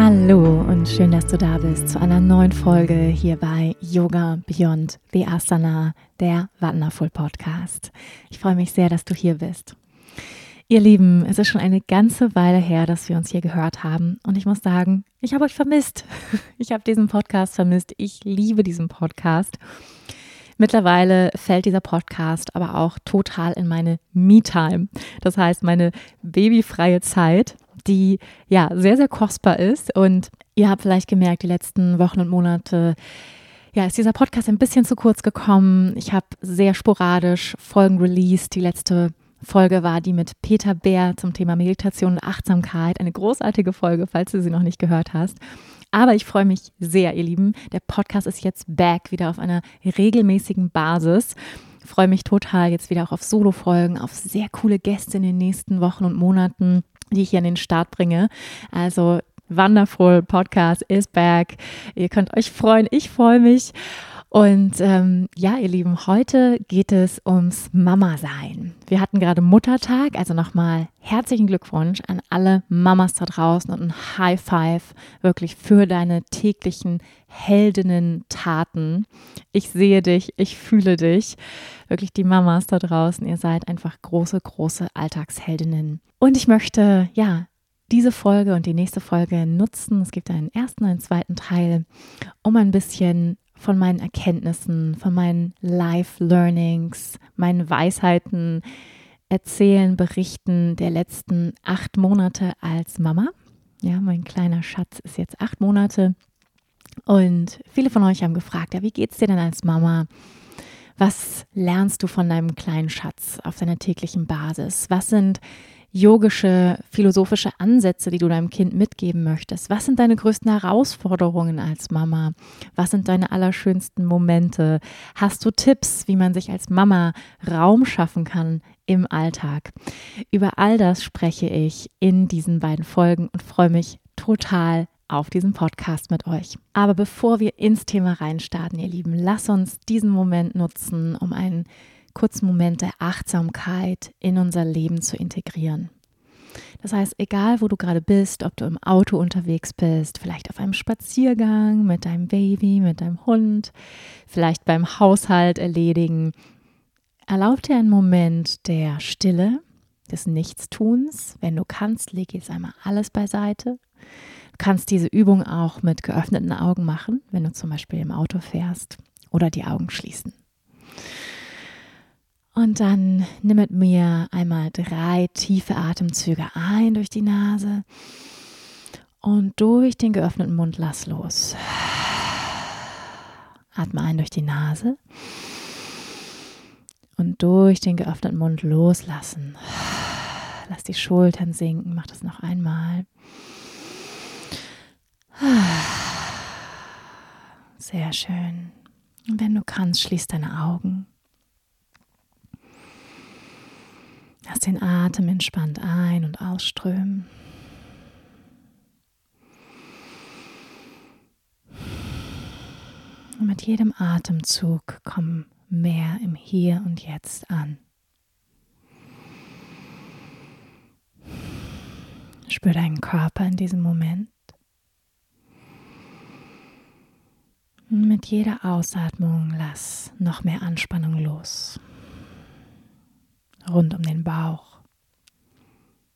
Hallo und schön, dass du da bist zu einer neuen Folge hier bei Yoga Beyond the Asana, der Wonderful Podcast. Ich freue mich sehr, dass du hier bist. Ihr Lieben, es ist schon eine ganze Weile her, dass wir uns hier gehört haben und ich muss sagen, ich habe euch vermisst. Ich habe diesen Podcast vermisst. Ich liebe diesen Podcast. Mittlerweile fällt dieser Podcast aber auch total in meine Me-Time. Das heißt, meine babyfreie Zeit die ja sehr, sehr kostbar ist. Und ihr habt vielleicht gemerkt, die letzten Wochen und Monate, ja, ist dieser Podcast ein bisschen zu kurz gekommen. Ich habe sehr sporadisch Folgen released. Die letzte Folge war die mit Peter Bär zum Thema Meditation und Achtsamkeit. Eine großartige Folge, falls du sie noch nicht gehört hast. Aber ich freue mich sehr, ihr Lieben. Der Podcast ist jetzt back, wieder auf einer regelmäßigen Basis. Ich freue mich total jetzt wieder auch auf Solo-Folgen, auf sehr coole Gäste in den nächsten Wochen und Monaten die ich hier an den Start bringe. Also Wonderful Podcast is back. Ihr könnt euch freuen. Ich freue mich. Und ähm, ja, ihr Lieben, heute geht es ums Mama-Sein. Wir hatten gerade Muttertag, also nochmal herzlichen Glückwunsch an alle Mamas da draußen und ein High Five wirklich für deine täglichen Heldinnen-Taten. Ich sehe dich, ich fühle dich. Wirklich die Mamas da draußen, ihr seid einfach große, große Alltagsheldinnen. Und ich möchte, ja, diese Folge und die nächste Folge nutzen. Es gibt einen ersten einen zweiten Teil, um ein bisschen von meinen Erkenntnissen, von meinen Life-Learnings, meinen Weisheiten erzählen, berichten der letzten acht Monate als Mama. Ja, mein kleiner Schatz ist jetzt acht Monate. Und viele von euch haben gefragt, ja, wie geht's dir denn als Mama? Was lernst du von deinem kleinen Schatz auf deiner täglichen Basis? Was sind yogische, philosophische Ansätze, die du deinem Kind mitgeben möchtest? Was sind deine größten Herausforderungen als Mama? Was sind deine allerschönsten Momente? Hast du Tipps, wie man sich als Mama Raum schaffen kann im Alltag? Über all das spreche ich in diesen beiden Folgen und freue mich total auf diesem Podcast mit euch. Aber bevor wir ins Thema reinstarten, ihr Lieben, lass uns diesen Moment nutzen, um einen kurzen Moment der Achtsamkeit in unser Leben zu integrieren. Das heißt, egal wo du gerade bist, ob du im Auto unterwegs bist, vielleicht auf einem Spaziergang mit deinem Baby, mit deinem Hund, vielleicht beim Haushalt erledigen, erlaub dir einen Moment der Stille, des Nichtstuns. Wenn du kannst, leg jetzt einmal alles beiseite. Du kannst diese Übung auch mit geöffneten Augen machen, wenn du zum Beispiel im Auto fährst oder die Augen schließen. Und dann nimm mit mir einmal drei tiefe Atemzüge ein durch die Nase und durch den geöffneten Mund lass los. Atme ein durch die Nase und durch den geöffneten Mund loslassen. Lass die Schultern sinken. Mach das noch einmal. Sehr schön. Und wenn du kannst, schließ deine Augen. Lass den Atem entspannt ein- und ausströmen. Und mit jedem Atemzug komm mehr im Hier und Jetzt an. Spür deinen Körper in diesem Moment. Und mit jeder Ausatmung lass noch mehr Anspannung los rund um den Bauch,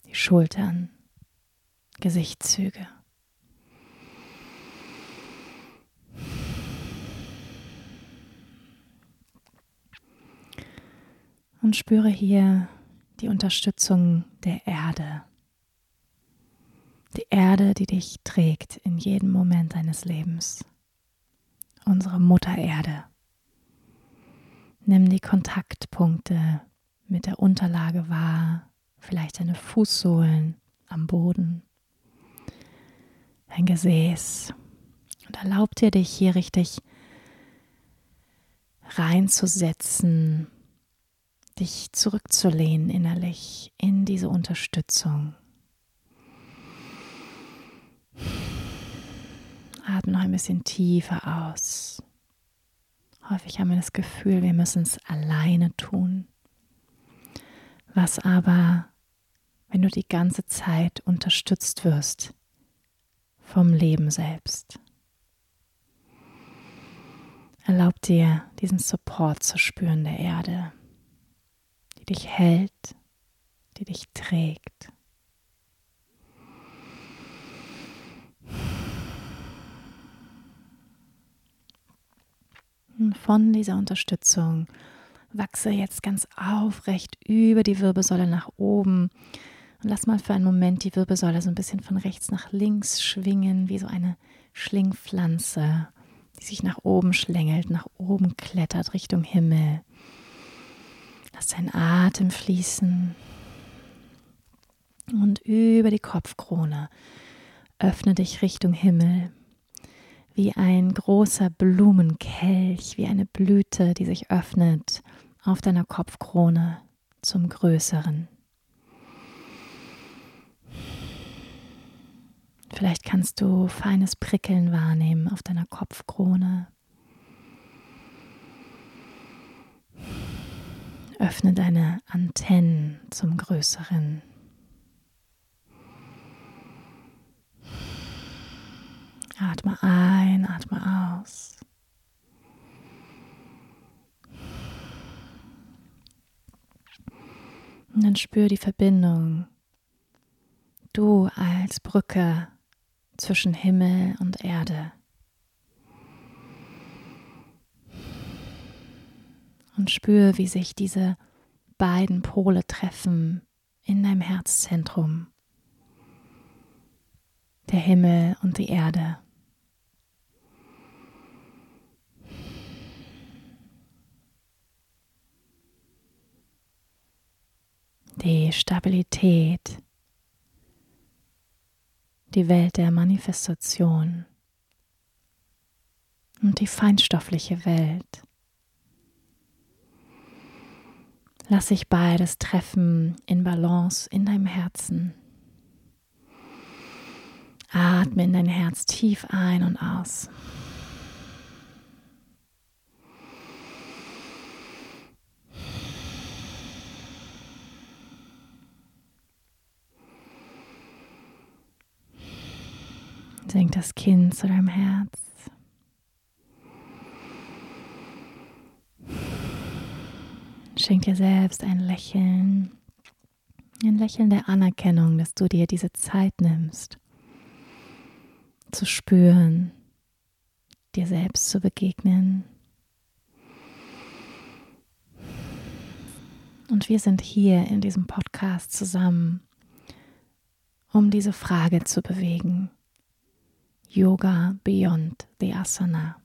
die Schultern, Gesichtszüge. Und spüre hier die Unterstützung der Erde. Die Erde, die dich trägt in jedem Moment deines Lebens. Unsere Mutter Erde. Nimm die Kontaktpunkte mit der Unterlage wahr, vielleicht deine Fußsohlen am Boden, dein Gesäß und erlaub dir, dich hier richtig reinzusetzen, dich zurückzulehnen innerlich in diese Unterstützung. Atme noch ein bisschen tiefer aus. Häufig haben wir das Gefühl, wir müssen es alleine tun. Was aber, wenn du die ganze Zeit unterstützt wirst vom Leben selbst? Erlaub dir, diesen Support zu spüren der Erde, die dich hält, die dich trägt. Und von dieser Unterstützung wachse jetzt ganz aufrecht über die Wirbelsäule nach oben. Und lass mal für einen Moment die Wirbelsäule so ein bisschen von rechts nach links schwingen, wie so eine Schlingpflanze, die sich nach oben schlängelt, nach oben klettert Richtung Himmel. Lass deinen Atem fließen. Und über die Kopfkrone öffne dich Richtung Himmel. Wie ein großer Blumenkelch, wie eine Blüte, die sich öffnet auf deiner Kopfkrone zum Größeren. Vielleicht kannst du feines Prickeln wahrnehmen auf deiner Kopfkrone. Öffne deine Antennen zum Größeren. Atme ein, atme aus. Und dann spür die Verbindung. Du als Brücke zwischen Himmel und Erde. Und spür, wie sich diese beiden Pole treffen in deinem Herzzentrum. Der Himmel und die Erde. Die Stabilität, die Welt der Manifestation und die feinstoffliche Welt. Lass sich beides treffen in Balance in deinem Herzen. Atme in dein Herz tief ein und aus. Senk das Kinn zu deinem Herz. Schenk dir selbst ein Lächeln. Ein Lächeln der Anerkennung, dass du dir diese Zeit nimmst, zu spüren, dir selbst zu begegnen. Und wir sind hier in diesem Podcast zusammen, um diese Frage zu bewegen. Yoga Beyond the Asana.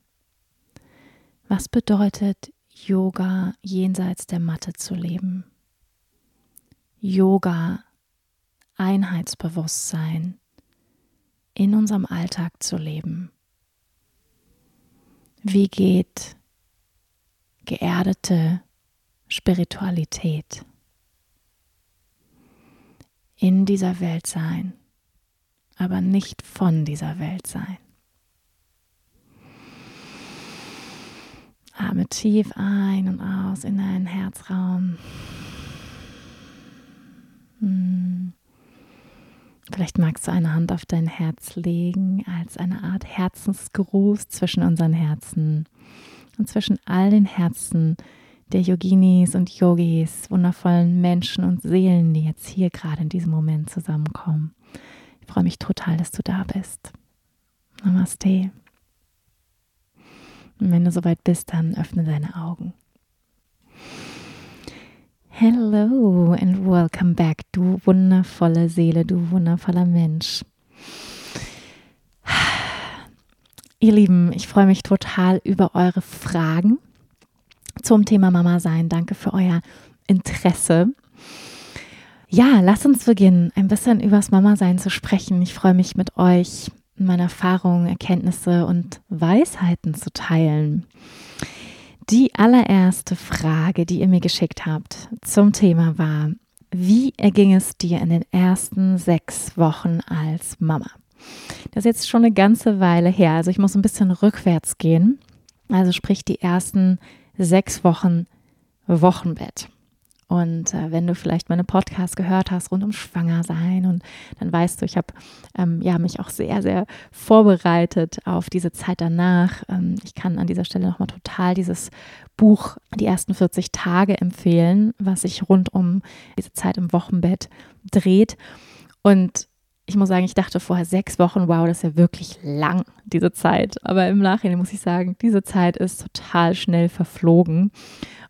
Was bedeutet Yoga jenseits der Matte zu leben? Yoga Einheitsbewusstsein in unserem Alltag zu leben. Wie geht geerdete Spiritualität in dieser Welt sein? Aber nicht von dieser Welt sein. Atme tief ein und aus in deinen Herzraum. Hm. Vielleicht magst du eine Hand auf dein Herz legen als eine Art Herzensgruß zwischen unseren Herzen und zwischen all den Herzen der Yoginis und Yogis, wundervollen Menschen und Seelen, die jetzt hier gerade in diesem Moment zusammenkommen. Ich freue mich total, dass du da bist. Namaste. Und wenn du soweit bist, dann öffne deine Augen. Hello and welcome back, du wundervolle Seele, du wundervoller Mensch. Ihr Lieben, ich freue mich total über eure Fragen zum Thema Mama sein. Danke für euer Interesse. Ja, lass uns beginnen, ein bisschen übers Mama-Sein zu sprechen. Ich freue mich mit euch meine Erfahrungen, Erkenntnisse und Weisheiten zu teilen. Die allererste Frage, die ihr mir geschickt habt zum Thema war, wie erging es dir in den ersten sechs Wochen als Mama? Das ist jetzt schon eine ganze Weile her, also ich muss ein bisschen rückwärts gehen. Also sprich die ersten sechs Wochen Wochenbett. Und äh, wenn du vielleicht meine Podcasts gehört hast rund um Schwangersein und dann weißt du, ich habe ähm, ja, mich auch sehr, sehr vorbereitet auf diese Zeit danach. Ähm, ich kann an dieser Stelle nochmal total dieses Buch Die ersten 40 Tage empfehlen, was sich rund um diese Zeit im Wochenbett dreht. Und ich muss sagen, ich dachte vorher sechs Wochen, wow, das ist ja wirklich lang, diese Zeit. Aber im Nachhinein muss ich sagen, diese Zeit ist total schnell verflogen.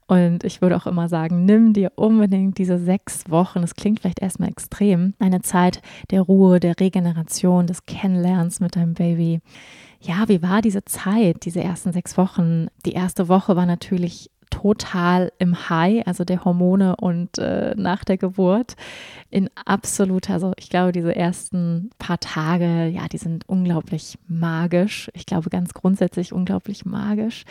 Und ich würde auch immer sagen, nimm dir unbedingt diese sechs Wochen, das klingt vielleicht erstmal extrem, eine Zeit der Ruhe, der Regeneration, des Kennenlernens mit deinem Baby. Ja, wie war diese Zeit, diese ersten sechs Wochen? Die erste Woche war natürlich total im High, also der Hormone und äh, nach der Geburt in absoluter, also ich glaube, diese ersten paar Tage, ja, die sind unglaublich magisch. Ich glaube ganz grundsätzlich unglaublich magisch.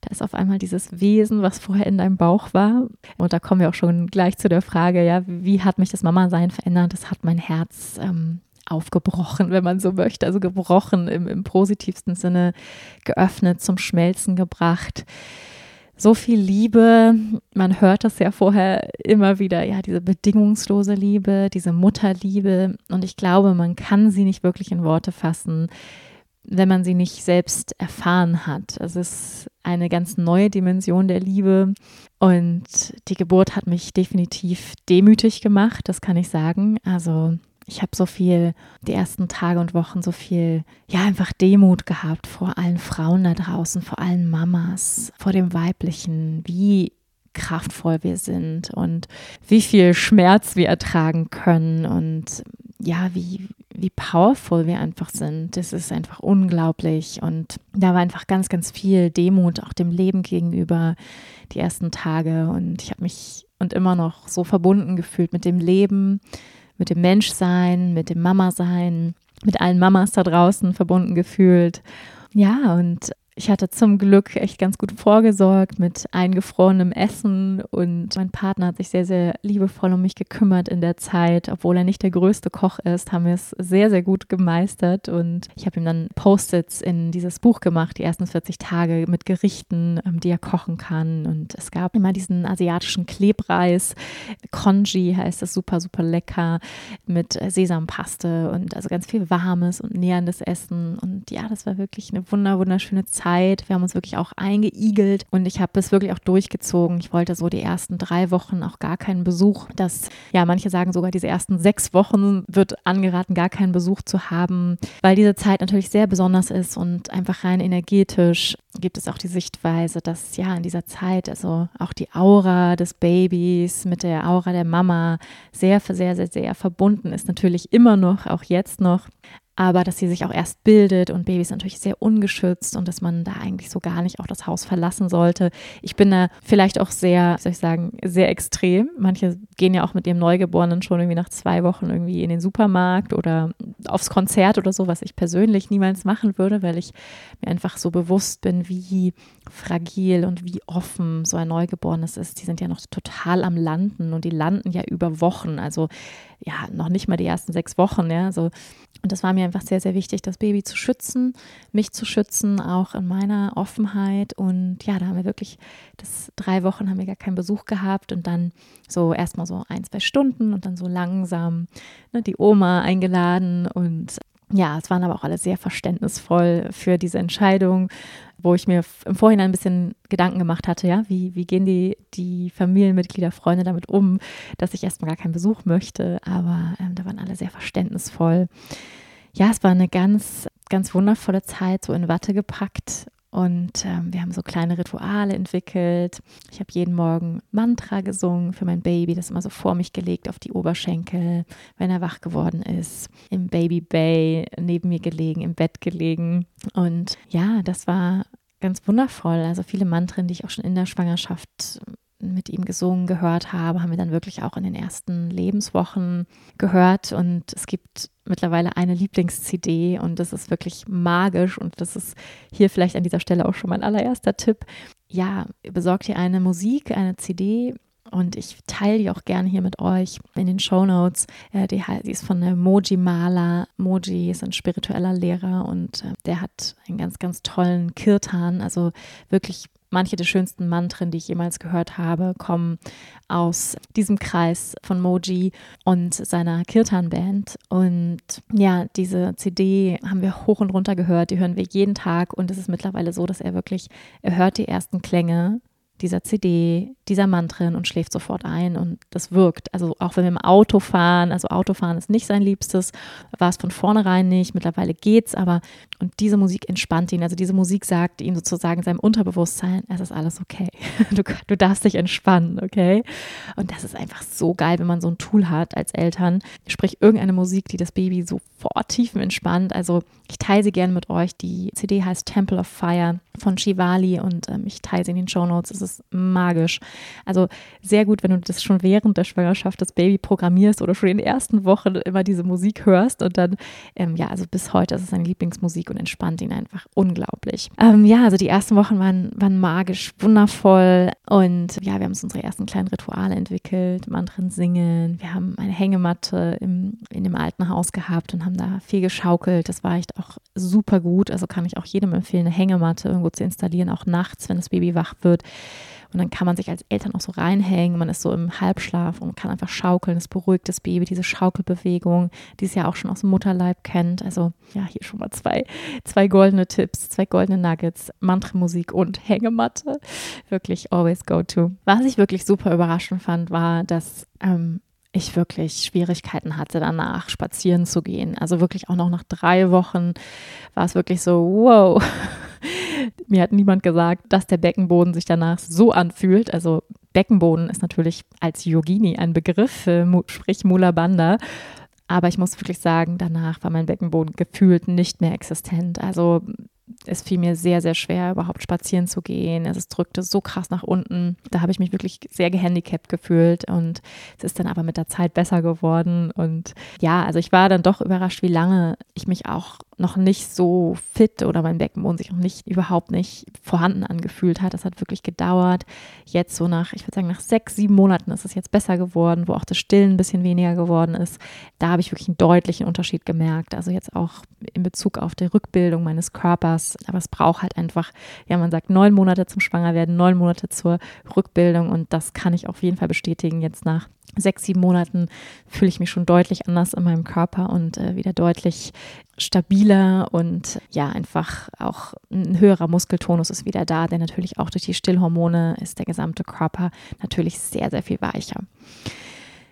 Da ist auf einmal dieses Wesen, was vorher in deinem Bauch war. Und da kommen wir auch schon gleich zu der Frage, ja, wie hat mich das Mama-Sein verändert? Das hat mein Herz ähm, aufgebrochen, wenn man so möchte. Also gebrochen im, im positivsten Sinne, geöffnet, zum Schmelzen gebracht so viel Liebe. Man hört das ja vorher immer wieder, ja, diese bedingungslose Liebe, diese Mutterliebe. Und ich glaube, man kann sie nicht wirklich in Worte fassen, wenn man sie nicht selbst erfahren hat. Es ist eine ganz neue Dimension der Liebe und die Geburt hat mich definitiv demütig gemacht, das kann ich sagen. Also ich habe so viel, die ersten Tage und Wochen so viel, ja, einfach Demut gehabt vor allen Frauen da draußen, vor allen Mamas, vor dem Weiblichen, wie kraftvoll wir sind und wie viel Schmerz wir ertragen können und ja, wie, wie powerful wir einfach sind. Das ist einfach unglaublich. Und da war einfach ganz, ganz viel Demut auch dem Leben gegenüber die ersten Tage. Und ich habe mich und immer noch so verbunden gefühlt mit dem Leben, mit dem Menschsein, mit dem Mama-Sein, mit allen Mamas da draußen verbunden gefühlt. Ja, und ich hatte zum Glück echt ganz gut vorgesorgt mit eingefrorenem Essen und mein Partner hat sich sehr, sehr liebevoll um mich gekümmert in der Zeit. Obwohl er nicht der größte Koch ist, haben wir es sehr, sehr gut gemeistert und ich habe ihm dann Post-its in dieses Buch gemacht, die ersten 40 Tage mit Gerichten, ähm, die er kochen kann. Und es gab immer diesen asiatischen Klebreis, Congee heißt das, super, super lecker mit Sesampaste und also ganz viel warmes und näherndes Essen. Und ja, das war wirklich eine wunder, wunderschöne Zeit Zeit. Wir haben uns wirklich auch eingeigelt und ich habe es wirklich auch durchgezogen. Ich wollte so die ersten drei Wochen auch gar keinen Besuch. Das, ja, manche sagen sogar, diese ersten sechs Wochen wird angeraten, gar keinen Besuch zu haben, weil diese Zeit natürlich sehr besonders ist und einfach rein energetisch gibt es auch die Sichtweise, dass ja in dieser Zeit also auch die Aura des Babys mit der Aura der Mama sehr, sehr, sehr, sehr verbunden ist. Natürlich immer noch, auch jetzt noch aber dass sie sich auch erst bildet und Babys natürlich sehr ungeschützt und dass man da eigentlich so gar nicht auch das Haus verlassen sollte. Ich bin da vielleicht auch sehr, soll ich sagen, sehr extrem. Manche gehen ja auch mit ihrem Neugeborenen schon irgendwie nach zwei Wochen irgendwie in den Supermarkt oder aufs Konzert oder so, was ich persönlich niemals machen würde, weil ich mir einfach so bewusst bin, wie fragil und wie offen so ein Neugeborenes ist. Die sind ja noch total am Landen und die landen ja über Wochen. Also ja, noch nicht mal die ersten sechs Wochen, ja. So. Und das war mir einfach sehr, sehr wichtig, das Baby zu schützen, mich zu schützen, auch in meiner Offenheit. Und ja, da haben wir wirklich, das drei Wochen haben wir gar keinen Besuch gehabt und dann so erstmal so ein, zwei Stunden und dann so langsam ne, die Oma eingeladen und ja, es waren aber auch alle sehr verständnisvoll für diese Entscheidung, wo ich mir im Vorhinein ein bisschen Gedanken gemacht hatte, ja, wie, wie gehen die, die Familienmitglieder, Freunde damit um, dass ich erstmal gar keinen Besuch möchte, aber ähm, da waren alle sehr verständnisvoll. Ja, es war eine ganz, ganz wundervolle Zeit, so in Watte gepackt und ähm, wir haben so kleine Rituale entwickelt. Ich habe jeden Morgen Mantra gesungen für mein Baby, das immer so vor mich gelegt auf die Oberschenkel, wenn er wach geworden ist. Im Baby Bay neben mir gelegen, im Bett gelegen. Und ja, das war ganz wundervoll. Also viele Mantren, die ich auch schon in der Schwangerschaft mit ihm gesungen gehört habe, haben wir dann wirklich auch in den ersten Lebenswochen gehört. Und es gibt mittlerweile eine Lieblings-CD und das ist wirklich magisch und das ist hier vielleicht an dieser Stelle auch schon mein allererster Tipp. Ja, besorgt ihr eine Musik, eine CD, und ich teile die auch gerne hier mit euch in den Show Notes. Äh, die, ist von der Moji Maler. Moji ist ein spiritueller Lehrer und äh, der hat einen ganz, ganz tollen Kirtan, also wirklich manche der schönsten Mantren, die ich jemals gehört habe, kommen aus diesem Kreis von Moji und seiner Kirtan-Band. Und ja, diese CD haben wir hoch und runter gehört, die hören wir jeden Tag und es ist mittlerweile so, dass er wirklich, er hört die ersten Klänge dieser CD, dieser Mantren und schläft sofort ein und das wirkt. Also auch wenn wir im Auto fahren, also Autofahren ist nicht sein Liebstes, war es von vornherein nicht, mittlerweile geht's, aber und diese Musik entspannt ihn. Also diese Musik sagt ihm sozusagen seinem Unterbewusstsein, es ist alles okay. Du, du darfst dich entspannen, okay? Und das ist einfach so geil, wenn man so ein Tool hat als Eltern. Sprich irgendeine Musik, die das Baby sofort tiefen entspannt. Also ich teile sie gerne mit euch. Die CD heißt Temple of Fire von Shivali und ähm, ich teile sie in den Show Notes. Ist magisch. Also sehr gut, wenn du das schon während der Schwangerschaft das Baby programmierst oder schon in den ersten Wochen immer diese Musik hörst und dann, ähm, ja, also bis heute ist es seine Lieblingsmusik und entspannt ihn einfach unglaublich. Ähm, ja, also die ersten Wochen waren, waren magisch, wundervoll und ja, wir haben uns unsere ersten kleinen Rituale entwickelt, Mantren singen. Wir haben eine Hängematte im, in dem alten Haus gehabt und haben da viel geschaukelt. Das war echt auch super gut. Also kann ich auch jedem empfehlen, eine Hängematte irgendwo zu installieren, auch nachts, wenn das Baby wach wird. Und dann kann man sich als Eltern auch so reinhängen. Man ist so im Halbschlaf und kann einfach schaukeln. Es beruhigt das Baby, diese Schaukelbewegung, die es ja auch schon aus dem Mutterleib kennt. Also ja, hier schon mal zwei, zwei goldene Tipps, zwei goldene Nuggets, Mantra-Musik und Hängematte. Wirklich always go to. Was ich wirklich super überraschend fand, war, dass ähm, ich wirklich Schwierigkeiten hatte, danach spazieren zu gehen. Also wirklich auch noch nach drei Wochen war es wirklich so, wow, mir hat niemand gesagt, dass der Beckenboden sich danach so anfühlt. Also Beckenboden ist natürlich als Yogini ein Begriff, sprich Mula Bandha. Aber ich muss wirklich sagen, danach war mein Beckenboden gefühlt nicht mehr existent. Also es fiel mir sehr, sehr schwer, überhaupt spazieren zu gehen. Es drückte so krass nach unten. Da habe ich mich wirklich sehr gehandicapt gefühlt und es ist dann aber mit der Zeit besser geworden. Und ja, also ich war dann doch überrascht, wie lange ich mich auch noch nicht so fit oder mein Beckenboden sich noch nicht überhaupt nicht vorhanden angefühlt hat. Das hat wirklich gedauert. Jetzt so nach, ich würde sagen, nach sechs, sieben Monaten ist es jetzt besser geworden, wo auch das Stillen ein bisschen weniger geworden ist. Da habe ich wirklich einen deutlichen Unterschied gemerkt. Also jetzt auch in Bezug auf die Rückbildung meines Körpers. Aber es braucht halt einfach, ja, man sagt neun Monate zum Schwangerwerden, neun Monate zur Rückbildung und das kann ich auf jeden Fall bestätigen jetzt nach sechs, sieben Monaten fühle ich mich schon deutlich anders in meinem Körper und äh, wieder deutlich stabiler und ja, einfach auch ein höherer Muskeltonus ist wieder da, denn natürlich auch durch die Stillhormone ist der gesamte Körper natürlich sehr, sehr viel weicher.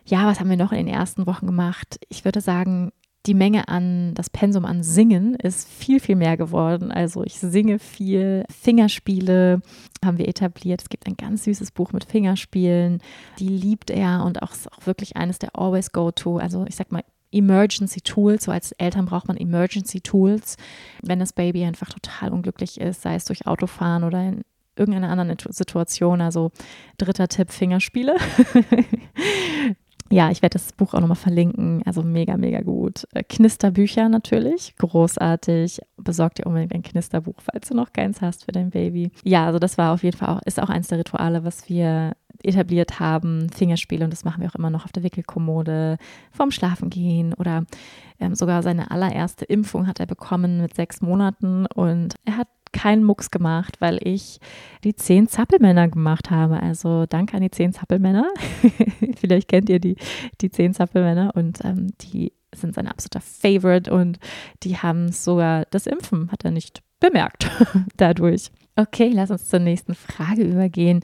Ja, was haben wir noch in den ersten Wochen gemacht? Ich würde sagen, die Menge an, das Pensum an Singen ist viel, viel mehr geworden. Also ich singe viel, Fingerspiele haben wir etabliert. Es gibt ein ganz süßes Buch mit Fingerspielen, die liebt er und auch ist auch wirklich eines der Always Go-To. Also ich sag mal, Emergency Tools. So als Eltern braucht man Emergency Tools, wenn das Baby einfach total unglücklich ist, sei es durch Autofahren oder in irgendeiner anderen Situation. Also dritter Tipp, Fingerspiele. Ja, ich werde das Buch auch nochmal verlinken. Also mega, mega gut. Äh, Knisterbücher natürlich, großartig. Besorg dir unbedingt ein Knisterbuch, falls du noch keins hast für dein Baby. Ja, also das war auf jeden Fall auch, ist auch eins der Rituale, was wir etabliert haben. Fingerspiele und das machen wir auch immer noch auf der Wickelkommode, vorm Schlafen gehen oder ähm, sogar seine allererste Impfung hat er bekommen mit sechs Monaten und er hat keinen Mucks gemacht, weil ich die zehn Zappelmänner gemacht habe. Also danke an die zehn Zappelmänner. Vielleicht kennt ihr die, die zehn Zappelmänner und ähm, die sind sein absoluter Favorite und die haben sogar das Impfen, hat er nicht bemerkt dadurch. Okay, lass uns zur nächsten Frage übergehen.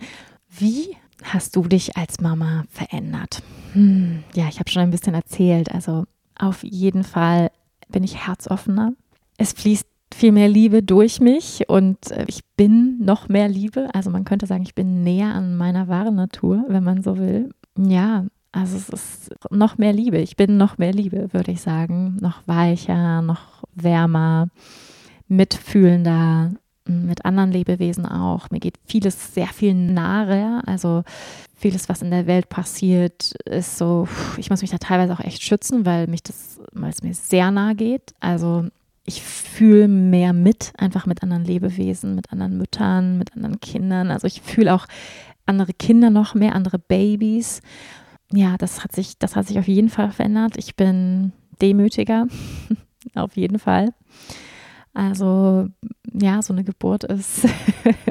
Wie hast du dich als Mama verändert? Hm, ja, ich habe schon ein bisschen erzählt. Also auf jeden Fall bin ich herzoffener. Es fließt viel mehr Liebe durch mich und äh, ich bin noch mehr Liebe. Also man könnte sagen, ich bin näher an meiner wahren Natur, wenn man so will. Ja, also es ist noch mehr Liebe. Ich bin noch mehr Liebe, würde ich sagen. Noch weicher, noch wärmer, mitfühlender, mit anderen Lebewesen auch. Mir geht vieles sehr viel nahe. Also vieles, was in der Welt passiert, ist so, ich muss mich da teilweise auch echt schützen, weil mich das weil es mir sehr nahe geht. Also ich fühle mehr mit, einfach mit anderen Lebewesen, mit anderen Müttern, mit anderen Kindern. Also ich fühle auch andere Kinder noch mehr, andere Babys. Ja, das hat sich, das hat sich auf jeden Fall verändert. Ich bin demütiger, auf jeden Fall. Also ja, so eine Geburt ist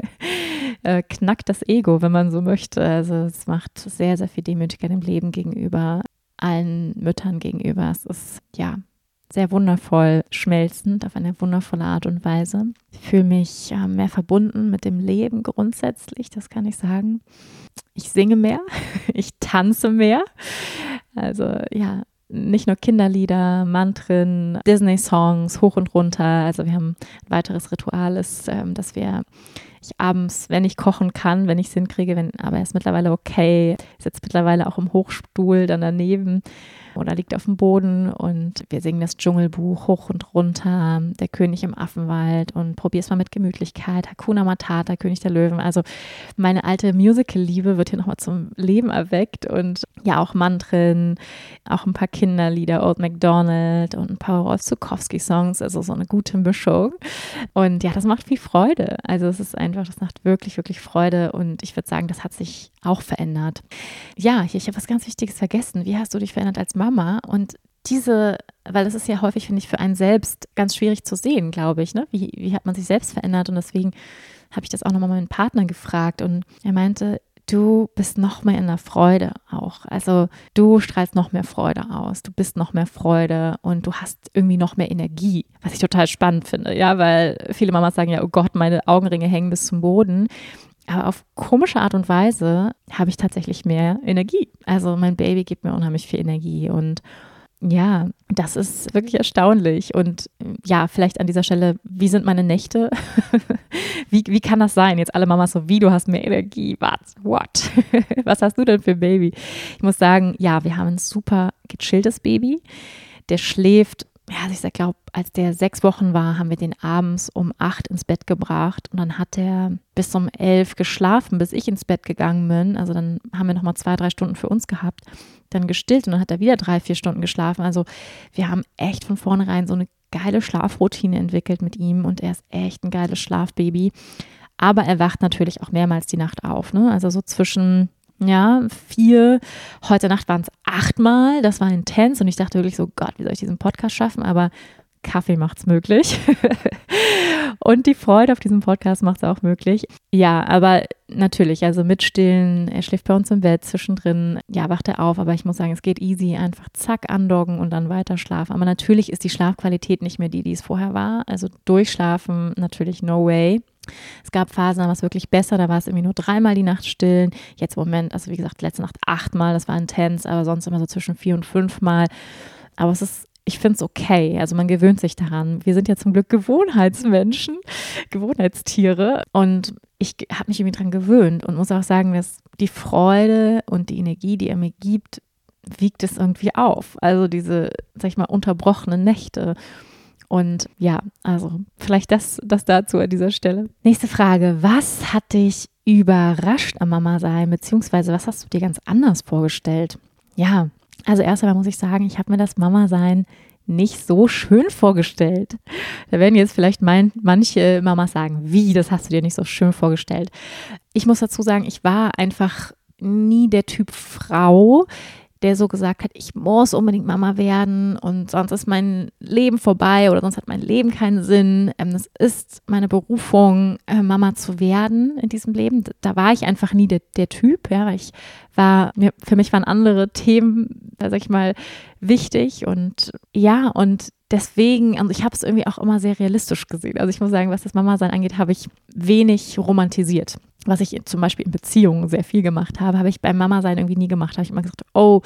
äh, knackt das Ego, wenn man so möchte. Also es macht sehr, sehr viel demütiger dem Leben gegenüber, allen Müttern gegenüber. Es ist ja sehr wundervoll schmelzend auf eine wundervolle Art und Weise. Ich fühle mich äh, mehr verbunden mit dem Leben grundsätzlich, das kann ich sagen. Ich singe mehr, ich tanze mehr. Also ja, nicht nur Kinderlieder, Mantren, Disney-Songs hoch und runter. Also wir haben ein weiteres Ritual ist, ähm, dass wir ich abends, wenn ich kochen kann, wenn ich es hinkriege, wenn, aber er ist mittlerweile okay, sitzt mittlerweile auch im Hochstuhl dann daneben oder liegt auf dem Boden und wir singen das Dschungelbuch hoch und runter, der König im Affenwald und probier's mal mit Gemütlichkeit, Hakuna Matata, König der Löwen. Also meine alte Musical-Liebe wird hier nochmal zum Leben erweckt und ja auch Mantren, auch ein paar Kinderlieder, Old MacDonald und ein paar Rolf Zukowski-Songs, also so eine gute Mischung. Und ja, das macht viel Freude. Also es ist einfach, das macht wirklich, wirklich Freude und ich würde sagen, das hat sich auch verändert. Ja, ich habe was ganz Wichtiges vergessen. Wie hast du dich verändert als Mama? Und diese, weil das ist ja häufig, finde ich, für einen selbst ganz schwierig zu sehen, glaube ich. Ne? Wie, wie hat man sich selbst verändert? Und deswegen habe ich das auch nochmal meinen Partner gefragt. Und er meinte, du bist noch mehr in der Freude auch. Also du strahlst noch mehr Freude aus, du bist noch mehr Freude und du hast irgendwie noch mehr Energie, was ich total spannend finde, ja, weil viele Mamas sagen ja, oh Gott, meine Augenringe hängen bis zum Boden. Aber auf komische Art und Weise habe ich tatsächlich mehr Energie. Also mein Baby gibt mir unheimlich viel Energie und ja, das ist wirklich erstaunlich. Und ja, vielleicht an dieser Stelle, wie sind meine Nächte? wie, wie kann das sein? Jetzt alle Mamas so, wie, du hast mehr Energie. Was? What? Was hast du denn für ein Baby? Ich muss sagen, ja, wir haben ein super gechilltes Baby. Der schläft ja, also ich glaube, als der sechs Wochen war, haben wir den abends um acht ins Bett gebracht und dann hat er bis um elf geschlafen, bis ich ins Bett gegangen bin. Also dann haben wir nochmal zwei, drei Stunden für uns gehabt, dann gestillt und dann hat er wieder drei, vier Stunden geschlafen. Also wir haben echt von vornherein so eine geile Schlafroutine entwickelt mit ihm und er ist echt ein geiles Schlafbaby. Aber er wacht natürlich auch mehrmals die Nacht auf. Ne? Also so zwischen ja, vier. Heute Nacht waren es achtmal. Das war intens und ich dachte wirklich so, Gott, wie soll ich diesen Podcast schaffen? Aber Kaffee macht es möglich. und die Freude auf diesem Podcast macht es auch möglich. Ja, aber natürlich, also mit Stillen, er schläft bei uns im Bett, zwischendrin, ja, wacht er auf, aber ich muss sagen, es geht easy, einfach zack, andoggen und dann weiter schlafen. Aber natürlich ist die Schlafqualität nicht mehr die, die es vorher war. Also durchschlafen natürlich no way. Es gab Phasen, da war es wirklich besser, da war es irgendwie nur dreimal die Nacht stillen. Jetzt im Moment, also wie gesagt, letzte Nacht achtmal, das war intens, aber sonst immer so zwischen vier und fünfmal. Aber es ist ich finde es okay. Also man gewöhnt sich daran. Wir sind ja zum Glück Gewohnheitsmenschen, Gewohnheitstiere. Und ich habe mich irgendwie daran gewöhnt und muss auch sagen, dass die Freude und die Energie, die er mir gibt, wiegt es irgendwie auf. Also diese, sag ich mal, unterbrochenen Nächte und ja, also vielleicht das, das dazu an dieser Stelle. Nächste Frage. Was hat dich überrascht am Mama sein, beziehungsweise was hast du dir ganz anders vorgestellt? Ja, also erst einmal muss ich sagen, ich habe mir das Mama sein nicht so schön vorgestellt. Da werden jetzt vielleicht mein, manche Mamas sagen, wie, das hast du dir nicht so schön vorgestellt. Ich muss dazu sagen, ich war einfach nie der Typ Frau, der so gesagt hat, ich muss unbedingt Mama werden und sonst ist mein Leben vorbei oder sonst hat mein Leben keinen Sinn. Ähm, das ist meine Berufung, äh, Mama zu werden in diesem Leben. Da war ich einfach nie der, der Typ. Ja, ich war, für mich waren andere Themen, sag ich mal, wichtig und ja, und deswegen, also ich habe es irgendwie auch immer sehr realistisch gesehen. Also ich muss sagen, was das Mama-Sein angeht, habe ich wenig romantisiert was ich zum Beispiel in Beziehungen sehr viel gemacht habe, habe ich beim Mama-Sein irgendwie nie gemacht. Habe ich immer gesagt, oh,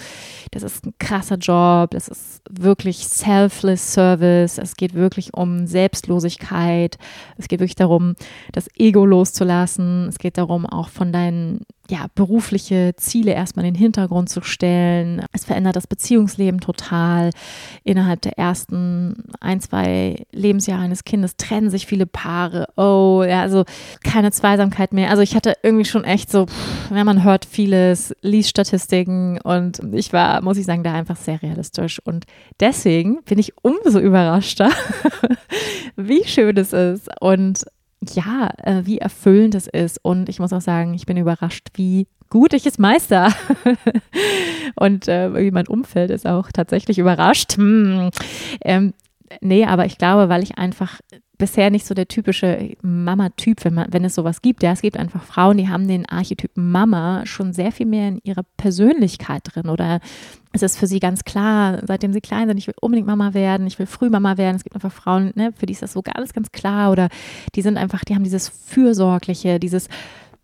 das ist ein krasser Job, das ist wirklich selfless Service, es geht wirklich um Selbstlosigkeit, es geht wirklich darum, das Ego loszulassen, es geht darum, auch von deinen ja, berufliche Ziele erstmal in den Hintergrund zu stellen. Es verändert das Beziehungsleben total. Innerhalb der ersten ein, zwei Lebensjahre eines Kindes trennen sich viele Paare. Oh, ja, also keine Zweisamkeit mehr. Also ich hatte irgendwie schon echt so, pff, ja, man hört vieles, liest Statistiken und ich war, muss ich sagen, da einfach sehr realistisch. Und deswegen bin ich umso überraschter, wie schön es ist und ja, äh, wie erfüllend es ist. Und ich muss auch sagen, ich bin überrascht, wie gut ich es meister. und äh, wie mein Umfeld ist auch tatsächlich überrascht. Hm. Ähm, nee, aber ich glaube, weil ich einfach bisher nicht so der typische Mama-Typ, wenn, wenn es sowas gibt. Ja, es gibt einfach Frauen, die haben den Archetypen Mama schon sehr viel mehr in ihrer Persönlichkeit drin oder es ist für sie ganz klar, seitdem sie klein sind, ich will unbedingt Mama werden, ich will früh Mama werden. Es gibt einfach Frauen, ne, für die ist das so ganz, ganz klar oder die sind einfach, die haben dieses Fürsorgliche, dieses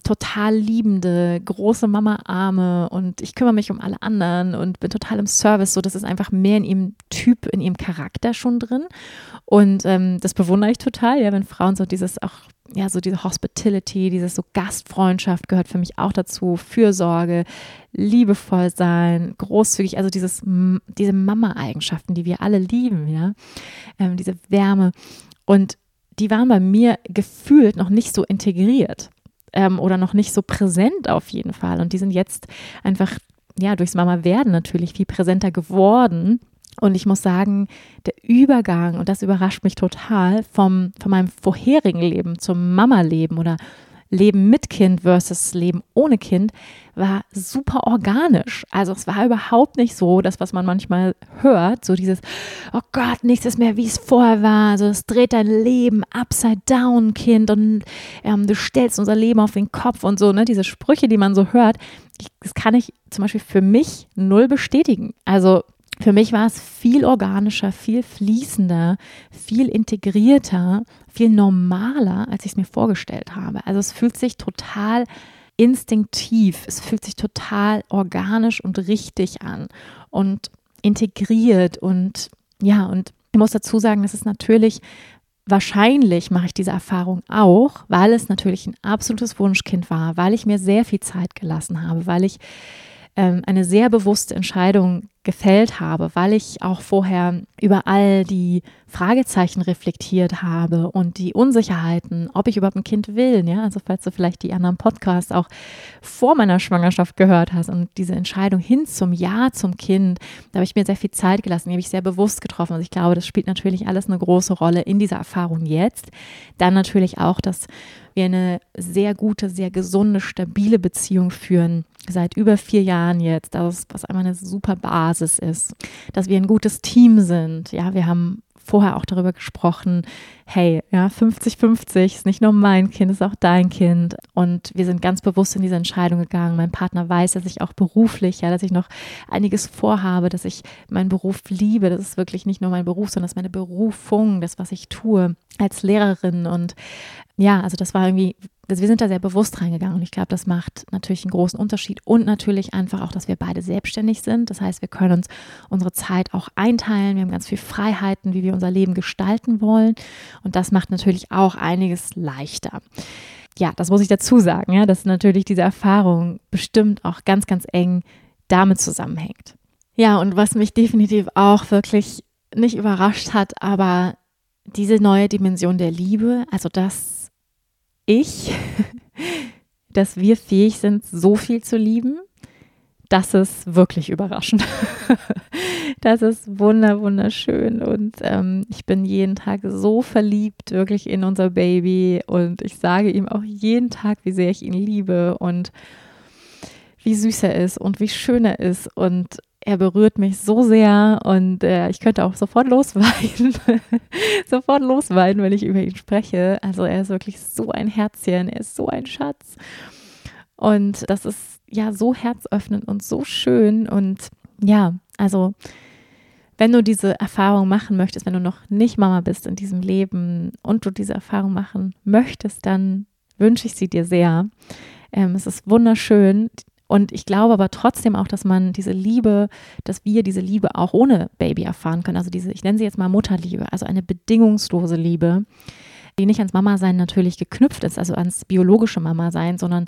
total liebende, große Mama-Arme und ich kümmere mich um alle anderen und bin total im Service. So, das ist einfach mehr in ihrem Typ, in ihrem Charakter schon drin. Und ähm, das bewundere ich total, ja, wenn Frauen so dieses auch, ja, so diese Hospitality, dieses so Gastfreundschaft gehört für mich auch dazu, Fürsorge, liebevoll sein, großzügig, also dieses, diese Mama-Eigenschaften, die wir alle lieben, ja, ähm, diese Wärme. Und die waren bei mir gefühlt noch nicht so integriert ähm, oder noch nicht so präsent auf jeden Fall. Und die sind jetzt einfach, ja, durchs Mama werden natürlich viel präsenter geworden. Und ich muss sagen, der Übergang, und das überrascht mich total, vom, von meinem vorherigen Leben zum Mama-Leben oder Leben mit Kind versus Leben ohne Kind war super organisch. Also es war überhaupt nicht so, das, was man manchmal hört, so dieses, oh Gott, nichts ist mehr, wie es vorher war. Also es dreht dein Leben upside down, Kind, und ähm, du stellst unser Leben auf den Kopf und so, ne? Diese Sprüche, die man so hört, das kann ich zum Beispiel für mich null bestätigen. Also für mich war es viel organischer, viel fließender, viel integrierter, viel normaler, als ich es mir vorgestellt habe. Also es fühlt sich total instinktiv, es fühlt sich total organisch und richtig an und integriert und ja, und ich muss dazu sagen, das ist natürlich wahrscheinlich mache ich diese Erfahrung auch, weil es natürlich ein absolutes Wunschkind war, weil ich mir sehr viel Zeit gelassen habe, weil ich ähm, eine sehr bewusste Entscheidung gefällt habe, weil ich auch vorher über all die Fragezeichen reflektiert habe und die Unsicherheiten, ob ich überhaupt ein Kind will. Ja, also falls du vielleicht die anderen Podcasts auch vor meiner Schwangerschaft gehört hast und diese Entscheidung hin zum Ja zum Kind, da habe ich mir sehr viel Zeit gelassen, die habe ich sehr bewusst getroffen. Also ich glaube, das spielt natürlich alles eine große Rolle in dieser Erfahrung jetzt. Dann natürlich auch, dass wir eine sehr gute, sehr gesunde, stabile Beziehung führen seit über vier Jahren jetzt, das, was einmal eine super Basis ist, dass wir ein gutes Team sind. Ja, wir haben vorher auch darüber gesprochen, hey, ja, 50-50 ist nicht nur mein Kind, ist auch dein Kind. Und wir sind ganz bewusst in diese Entscheidung gegangen. Mein Partner weiß, dass ich auch beruflich, ja, dass ich noch einiges vorhabe, dass ich meinen Beruf liebe. Das ist wirklich nicht nur mein Beruf, sondern das ist meine Berufung, das, was ich tue als Lehrerin. Und ja, also das war irgendwie wir sind da sehr bewusst reingegangen und ich glaube, das macht natürlich einen großen Unterschied und natürlich einfach auch, dass wir beide selbstständig sind. Das heißt, wir können uns unsere Zeit auch einteilen. Wir haben ganz viel Freiheiten, wie wir unser Leben gestalten wollen und das macht natürlich auch einiges leichter. Ja, das muss ich dazu sagen, ja, dass natürlich diese Erfahrung bestimmt auch ganz, ganz eng damit zusammenhängt. Ja, und was mich definitiv auch wirklich nicht überrascht hat, aber diese neue Dimension der Liebe, also das ich, dass wir fähig sind, so viel zu lieben, das ist wirklich überraschend. das ist wunder, wunderschön. Und ähm, ich bin jeden Tag so verliebt, wirklich in unser Baby. Und ich sage ihm auch jeden Tag, wie sehr ich ihn liebe und wie süß er ist und wie schön er ist. Und er berührt mich so sehr und äh, ich könnte auch sofort losweinen, sofort losweinen, wenn ich über ihn spreche. Also er ist wirklich so ein Herzchen, er ist so ein Schatz. Und das ist ja so herzöffnend und so schön. Und ja, also wenn du diese Erfahrung machen möchtest, wenn du noch nicht Mama bist in diesem Leben und du diese Erfahrung machen möchtest, dann wünsche ich sie dir sehr. Ähm, es ist wunderschön. Und ich glaube aber trotzdem auch, dass man diese Liebe, dass wir diese Liebe auch ohne Baby erfahren können. Also diese, ich nenne sie jetzt mal Mutterliebe, also eine bedingungslose Liebe, die nicht ans Mama-Sein natürlich geknüpft ist, also ans biologische Mama-Sein, sondern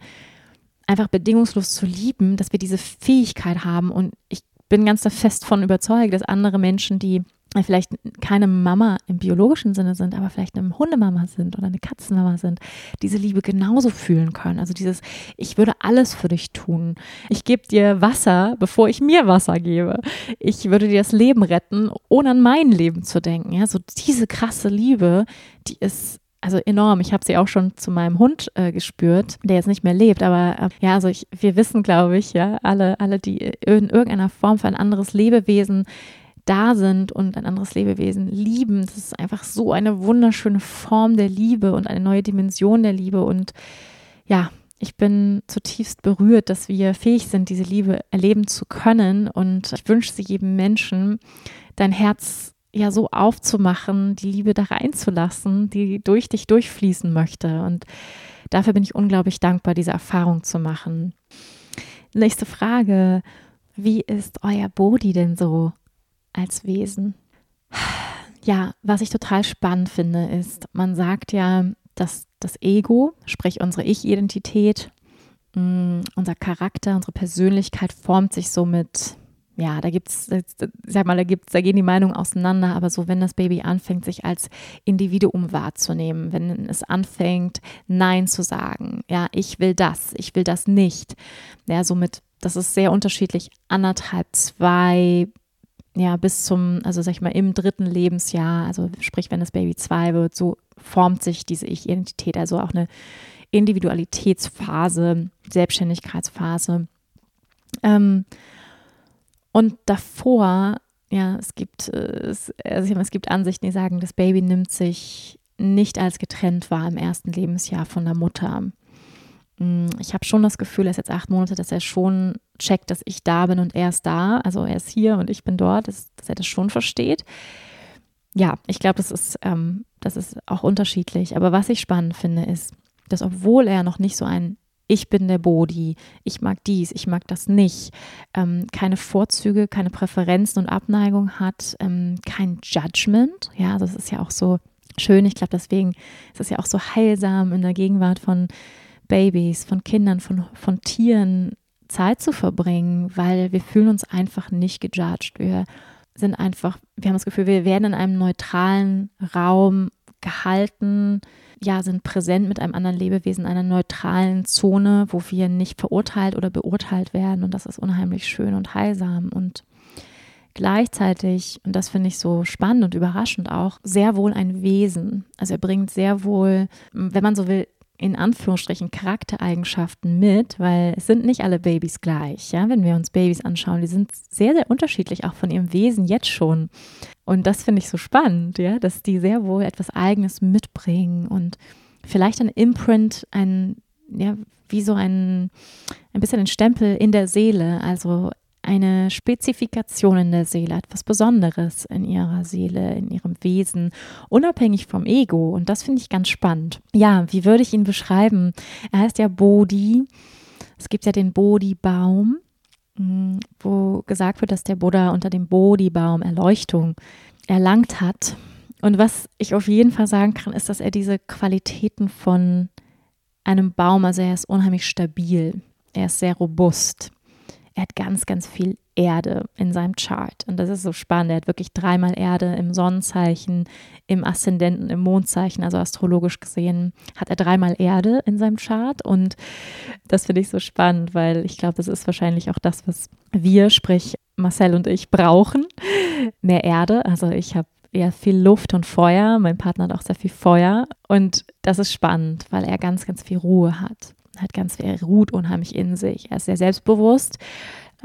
einfach bedingungslos zu lieben, dass wir diese Fähigkeit haben. Und ich bin ganz fest von überzeugt, dass andere Menschen, die vielleicht keine Mama im biologischen Sinne sind, aber vielleicht eine Hundemama sind oder eine Katzenmama sind, diese Liebe genauso fühlen können. Also dieses, ich würde alles für dich tun. Ich gebe dir Wasser, bevor ich mir Wasser gebe. Ich würde dir das Leben retten, ohne an mein Leben zu denken. Ja, so diese krasse Liebe, die ist also enorm. Ich habe sie auch schon zu meinem Hund äh, gespürt, der jetzt nicht mehr lebt. Aber äh, ja, also ich, wir wissen, glaube ich, ja, alle, alle, die in irgendeiner Form für ein anderes Lebewesen da sind und ein anderes Lebewesen lieben. Das ist einfach so eine wunderschöne Form der Liebe und eine neue Dimension der Liebe. Und ja, ich bin zutiefst berührt, dass wir fähig sind, diese Liebe erleben zu können. Und ich wünsche sie jedem Menschen, dein Herz ja so aufzumachen, die Liebe da reinzulassen, die durch dich durchfließen möchte. Und dafür bin ich unglaublich dankbar, diese Erfahrung zu machen. Nächste Frage. Wie ist euer Body denn so als Wesen. Ja, was ich total spannend finde, ist, man sagt ja, dass das Ego, sprich unsere Ich-Identität, mm, unser Charakter, unsere Persönlichkeit formt sich somit ja, da gibt's, sag mal, da gibt's, da gehen die Meinungen auseinander, aber so, wenn das Baby anfängt, sich als Individuum wahrzunehmen, wenn es anfängt, Nein zu sagen, ja, ich will das, ich will das nicht, ja, somit, das ist sehr unterschiedlich, anderthalb, zwei, ja, bis zum, also sag ich mal, im dritten Lebensjahr, also sprich, wenn das Baby zwei wird, so formt sich diese Ich-Identität, also auch eine Individualitätsphase, Selbstständigkeitsphase. Ähm, und davor, ja, es gibt, äh, es, also es gibt Ansichten, die sagen, das Baby nimmt sich nicht als getrennt wahr im ersten Lebensjahr von der Mutter. Mm, ich habe schon das Gefühl, er ist jetzt acht Monate, dass er schon checkt, dass ich da bin und er ist da. Also er ist hier und ich bin dort, dass, dass er das schon versteht. Ja, ich glaube, das ist, ähm, das ist auch unterschiedlich. Aber was ich spannend finde, ist, dass obwohl er noch nicht so ein ich bin der Bodi, ich mag dies, ich mag das nicht, ähm, keine Vorzüge, keine Präferenzen und Abneigung hat, ähm, kein Judgment. Ja, das ist ja auch so schön. Ich glaube, deswegen ist es ja auch so heilsam in der Gegenwart von Babys, von Kindern, von, von Tieren Zeit zu verbringen, weil wir fühlen uns einfach nicht gejudged. Wir sind einfach, wir haben das Gefühl, wir werden in einem neutralen Raum gehalten, ja, sind präsent mit einem anderen Lebewesen in einer neutralen Zone, wo wir nicht verurteilt oder beurteilt werden. Und das ist unheimlich schön und heilsam. Und gleichzeitig, und das finde ich so spannend und überraschend auch, sehr wohl ein Wesen. Also er bringt sehr wohl, wenn man so will, in Anführungsstrichen Charaktereigenschaften mit, weil es sind nicht alle Babys gleich. Ja, wenn wir uns Babys anschauen, die sind sehr, sehr unterschiedlich, auch von ihrem Wesen jetzt schon. Und das finde ich so spannend, ja, dass die sehr wohl etwas Eigenes mitbringen und vielleicht ein Imprint, ein, ja, wie so ein, ein bisschen ein Stempel in der Seele, also eine Spezifikation in der Seele, etwas Besonderes in ihrer Seele, in ihrem Wesen, unabhängig vom Ego. Und das finde ich ganz spannend. Ja, wie würde ich ihn beschreiben? Er heißt ja Bodhi. Es gibt ja den Bodhi-Baum, mm, wo gesagt wird, dass der Buddha unter dem Bodhi-Baum Erleuchtung erlangt hat. Und was ich auf jeden Fall sagen kann, ist, dass er diese Qualitäten von einem Baum, also er ist unheimlich stabil, er ist sehr robust, er hat ganz, ganz viel Erde in seinem Chart. Und das ist so spannend. Er hat wirklich dreimal Erde im Sonnenzeichen, im Aszendenten, im Mondzeichen, also astrologisch gesehen, hat er dreimal Erde in seinem Chart. Und das finde ich so spannend, weil ich glaube, das ist wahrscheinlich auch das, was wir, sprich Marcel und ich, brauchen. Mehr Erde. Also ich habe eher viel Luft und Feuer. Mein Partner hat auch sehr viel Feuer. Und das ist spannend, weil er ganz, ganz viel Ruhe hat hat ganz viel, ruht unheimlich in sich. Er ist sehr selbstbewusst.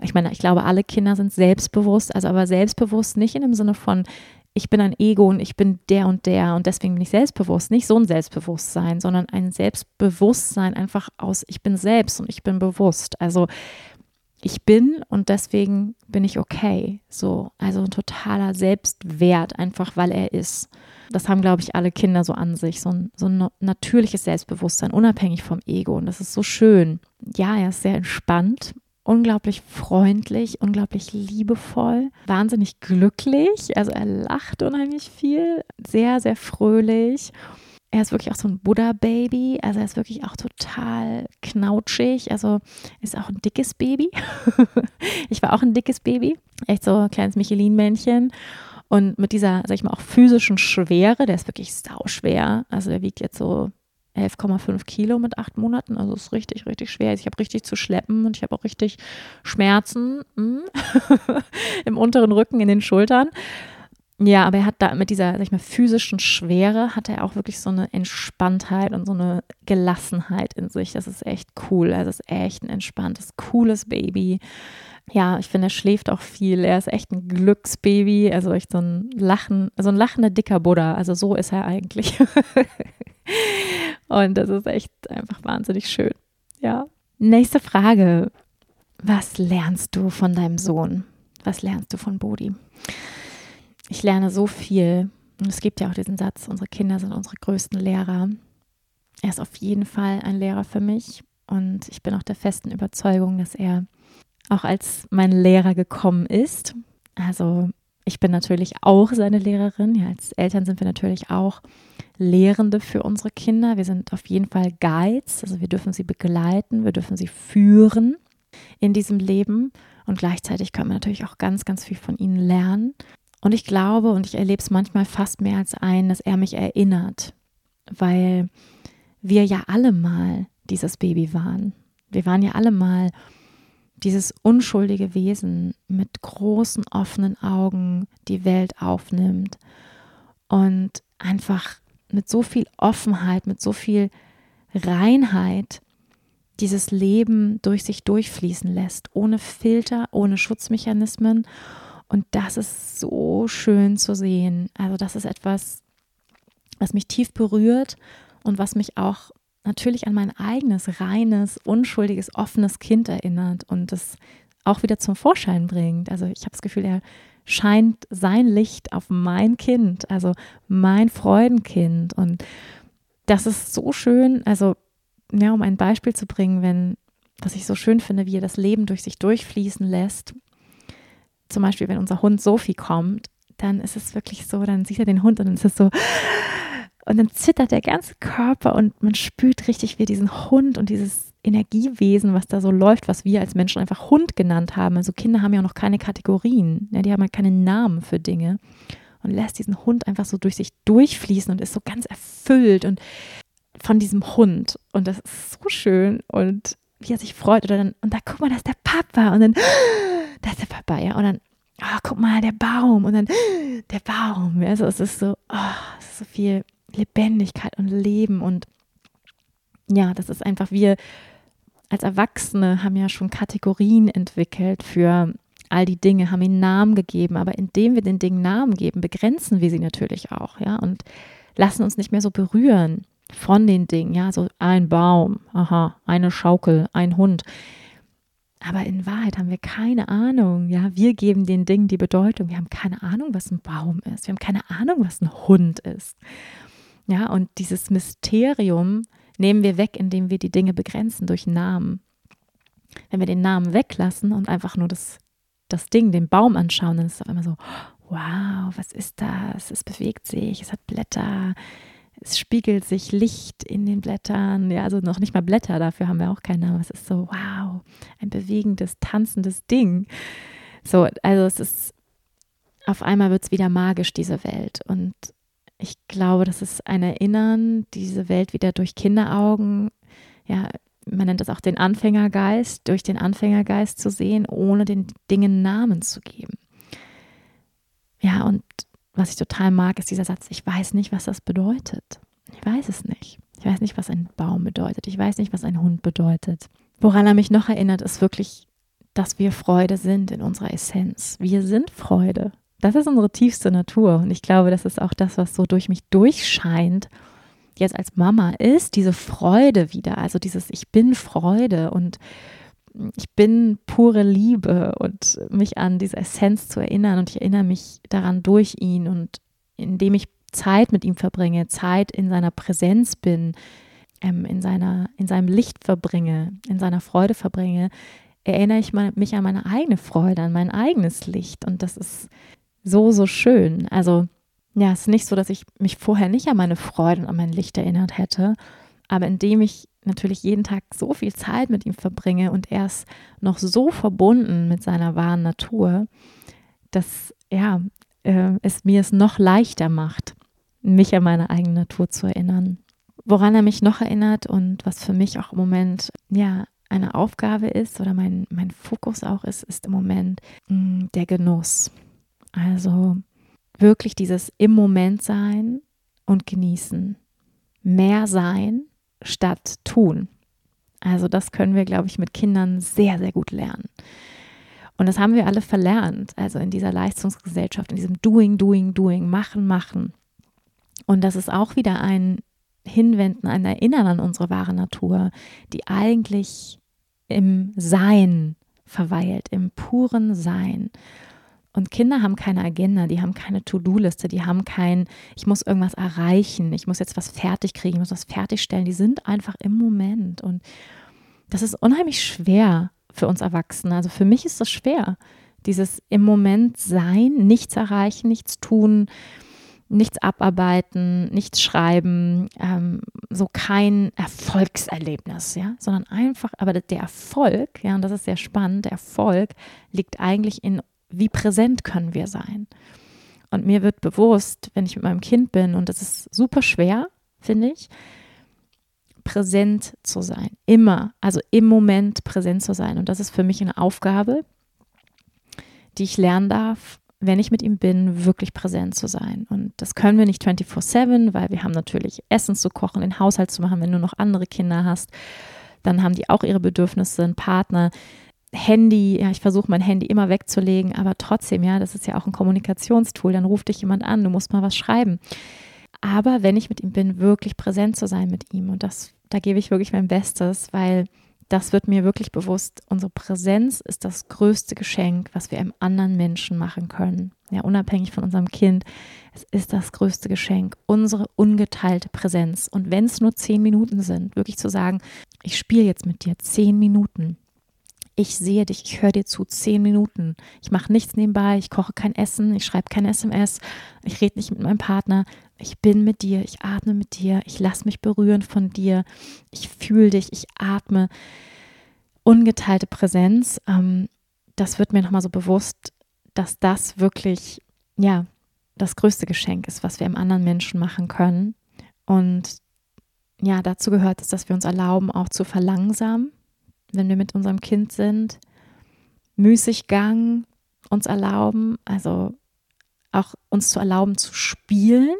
Ich meine, ich glaube, alle Kinder sind selbstbewusst, also aber selbstbewusst nicht in dem Sinne von, ich bin ein Ego und ich bin der und der und deswegen bin ich selbstbewusst. Nicht so ein Selbstbewusstsein, sondern ein Selbstbewusstsein einfach aus, ich bin selbst und ich bin bewusst. Also ich bin und deswegen bin ich okay. So, also ein totaler Selbstwert, einfach weil er ist. Das haben, glaube ich, alle Kinder so an sich, so ein, so ein natürliches Selbstbewusstsein, unabhängig vom Ego. Und das ist so schön. Ja, er ist sehr entspannt, unglaublich freundlich, unglaublich liebevoll, wahnsinnig glücklich. Also er lacht unheimlich viel, sehr, sehr fröhlich. er ist wirklich auch so ein Buddha-Baby. Also er ist wirklich auch total knautschig. Also ist auch ein dickes Baby. ich war auch ein dickes Baby. Echt so ein kleines Michelin-Männchen. Und mit dieser, sag ich mal, auch physischen Schwere, der ist wirklich sauschwer. Also der wiegt jetzt so 11,5 Kilo mit acht Monaten. Also ist richtig, richtig schwer. Ich habe richtig zu schleppen und ich habe auch richtig Schmerzen hm, im unteren Rücken, in den Schultern. Ja, aber er hat da mit dieser, sag ich mal, physischen Schwere, hat er auch wirklich so eine Entspanntheit und so eine Gelassenheit in sich. Das ist echt cool. Also ist echt ein entspanntes, cooles Baby. Ja, ich finde, er schläft auch viel. Er ist echt ein Glücksbaby. Also echt so ein Lachen, so ein lachender dicker Buddha. Also so ist er eigentlich. und das ist echt einfach wahnsinnig schön. Ja. Nächste Frage. Was lernst du von deinem Sohn? Was lernst du von Bodhi? ich lerne so viel. Und es gibt ja auch diesen Satz, unsere Kinder sind unsere größten Lehrer. Er ist auf jeden Fall ein Lehrer für mich. Und ich bin auch der festen Überzeugung, dass er auch als mein Lehrer gekommen ist. Also ich bin natürlich auch seine Lehrerin. Ja, als Eltern sind wir natürlich auch Lehrende für unsere Kinder. Wir sind auf jeden Fall Guides. Also wir dürfen sie begleiten, wir dürfen sie führen in diesem Leben. Und gleichzeitig können wir natürlich auch ganz, ganz viel von ihnen lernen. Und ich glaube, und ich erlebe es manchmal fast mehr als ein, dass er mich erinnert, weil wir ja alle mal dieses Baby waren. Wir waren ja alle mal dieses unschuldige Wesen mit großen offenen Augen die Welt aufnimmt und einfach mit so viel Offenheit, mit so viel Reinheit dieses Leben durch sich durchfließen lässt, ohne Filter, ohne Schutzmechanismen und das ist so schön zu sehen. Also das ist etwas, was mich tief berührt und was mich auch natürlich an mein eigenes, reines, unschuldiges, offenes Kind erinnert und es auch wieder zum Vorschein bringt. Also ich habe das Gefühl, er scheint sein Licht auf mein Kind, also mein Freudenkind. Und das ist so schön, also ja, um ein Beispiel zu bringen, wenn, was ich so schön finde, wie er das Leben durch sich durchfließen lässt zum Beispiel, wenn unser Hund Sophie kommt, dann ist es wirklich so, dann sieht er den Hund und dann ist es so, und dann zittert der ganze Körper und man spürt richtig, wie diesen Hund und dieses Energiewesen, was da so läuft, was wir als Menschen einfach Hund genannt haben. Also Kinder haben ja noch keine Kategorien, ja, die haben ja keine Namen für Dinge und lässt diesen Hund einfach so durch sich durchfließen und ist so ganz erfüllt und von diesem Hund. Und das ist so schön und wie er sich freut. Oder dann, und da guck mal, das ist der Papa. Und dann da ist der Papa, ja. Und dann, oh, guck mal, der Baum. Und dann, der Baum. Also es ist so, oh, es ist so viel Lebendigkeit und Leben. Und ja, das ist einfach, wir als Erwachsene haben ja schon Kategorien entwickelt für all die Dinge, haben ihnen Namen gegeben. Aber indem wir den Dingen Namen geben, begrenzen wir sie natürlich auch, ja. Und lassen uns nicht mehr so berühren von den Dingen, ja, so ein Baum, aha, eine Schaukel, ein Hund. Aber in Wahrheit haben wir keine Ahnung. Ja, wir geben den Dingen die Bedeutung. Wir haben keine Ahnung, was ein Baum ist. Wir haben keine Ahnung, was ein Hund ist. Ja, und dieses Mysterium nehmen wir weg, indem wir die Dinge begrenzen durch Namen. Wenn wir den Namen weglassen und einfach nur das, das Ding, den Baum anschauen, dann ist es auf einmal so, wow, was ist das? Es bewegt sich, es hat Blätter, es spiegelt sich Licht in den Blättern, ja, also noch nicht mal Blätter, dafür haben wir auch keinen Namen. Es ist so, wow, ein bewegendes, tanzendes Ding. So, also es ist, auf einmal wird es wieder magisch, diese Welt. Und ich glaube, das ist ein Erinnern, diese Welt wieder durch Kinderaugen, ja, man nennt das auch den Anfängergeist, durch den Anfängergeist zu sehen, ohne den Dingen Namen zu geben. Ja, und was ich total mag, ist dieser Satz, ich weiß nicht, was das bedeutet. Ich weiß es nicht. Ich weiß nicht, was ein Baum bedeutet. Ich weiß nicht, was ein Hund bedeutet. Woran er mich noch erinnert, ist wirklich, dass wir Freude sind in unserer Essenz. Wir sind Freude. Das ist unsere tiefste Natur. Und ich glaube, das ist auch das, was so durch mich durchscheint, jetzt als Mama ist, diese Freude wieder. Also dieses Ich bin Freude und ich bin pure Liebe und mich an diese Essenz zu erinnern und ich erinnere mich daran durch ihn und indem ich Zeit mit ihm verbringe, Zeit in seiner Präsenz bin, ähm, in, seiner, in seinem Licht verbringe, in seiner Freude verbringe, erinnere ich mich an meine eigene Freude, an mein eigenes Licht und das ist so, so schön. Also ja, es ist nicht so, dass ich mich vorher nicht an meine Freude und an mein Licht erinnert hätte, aber indem ich natürlich jeden Tag so viel Zeit mit ihm verbringe und er ist noch so verbunden mit seiner wahren Natur, dass ja, äh, es mir es noch leichter macht, mich an meine eigene Natur zu erinnern. Woran er mich noch erinnert und was für mich auch im Moment ja eine Aufgabe ist oder mein, mein Fokus auch ist, ist im Moment mh, mm, der Genuss. Also wirklich dieses im Moment sein und genießen. Mehr sein statt tun. Also das können wir, glaube ich, mit Kindern sehr, sehr gut lernen. Und das haben wir alle verlernt, also in dieser Leistungsgesellschaft, in diesem Doing, Doing, Doing, Machen, Machen. Und das ist auch wieder ein Hinwenden, ein Erinnern an unsere wahre Natur, die eigentlich im Sein verweilt, im puren Sein. Und Kinder haben keine Agenda, die haben keine To-Do-Liste, die haben kein, ich muss irgendwas erreichen, ich muss jetzt was fertig kriegen, ich muss was fertigstellen. Die sind einfach im Moment. Und das ist unheimlich schwer für uns Erwachsene. Also für mich ist das schwer. Dieses im Moment sein, nichts erreichen, nichts tun, nichts abarbeiten, nichts schreiben, ähm, so kein Erfolgserlebnis, ja, sondern einfach, aber der Erfolg, ja, und das ist sehr spannend, der Erfolg liegt eigentlich in wie präsent können wir sein? Und mir wird bewusst, wenn ich mit meinem Kind bin, und das ist super schwer, finde ich, präsent zu sein. Immer, also im Moment präsent zu sein. Und das ist für mich eine Aufgabe, die ich lernen darf, wenn ich mit ihm bin, wirklich präsent zu sein. Und das können wir nicht 24-7, weil wir haben natürlich Essen zu kochen, den Haushalt zu machen, wenn du noch andere Kinder hast. Dann haben die auch ihre Bedürfnisse, einen Partner. Handy, ja, ich versuche mein Handy immer wegzulegen, aber trotzdem, ja, das ist ja auch ein Kommunikationstool, dann ruft dich jemand an, du musst mal was schreiben. Aber wenn ich mit ihm bin, wirklich präsent zu sein mit ihm und das, da gebe ich wirklich mein Bestes, weil das wird mir wirklich bewusst. Unsere Präsenz ist das größte Geschenk, was wir einem anderen Menschen machen können. Ja, unabhängig von unserem Kind. Es ist das größte Geschenk, unsere ungeteilte Präsenz. Und wenn es nur zehn Minuten sind, wirklich zu sagen, ich spiele jetzt mit dir zehn Minuten ich sehe dich, ich höre dir zu, zehn Minuten. Ich mache nichts nebenbei, ich koche kein Essen, ich schreibe kein SMS, ich rede nicht mit meinem Partner. Ich bin mit dir, ich atme mit dir, ich lasse mich berühren von dir, ich fühle dich, ich atme. Ungeteilte Präsenz, ähm, das wird mir nochmal so bewusst, dass das wirklich, ja, das größte Geschenk ist, was wir einem anderen Menschen machen können. Und ja, dazu gehört es, dass wir uns erlauben, auch zu verlangsamen wenn wir mit unserem Kind sind, Müßiggang uns erlauben, also auch uns zu erlauben zu spielen,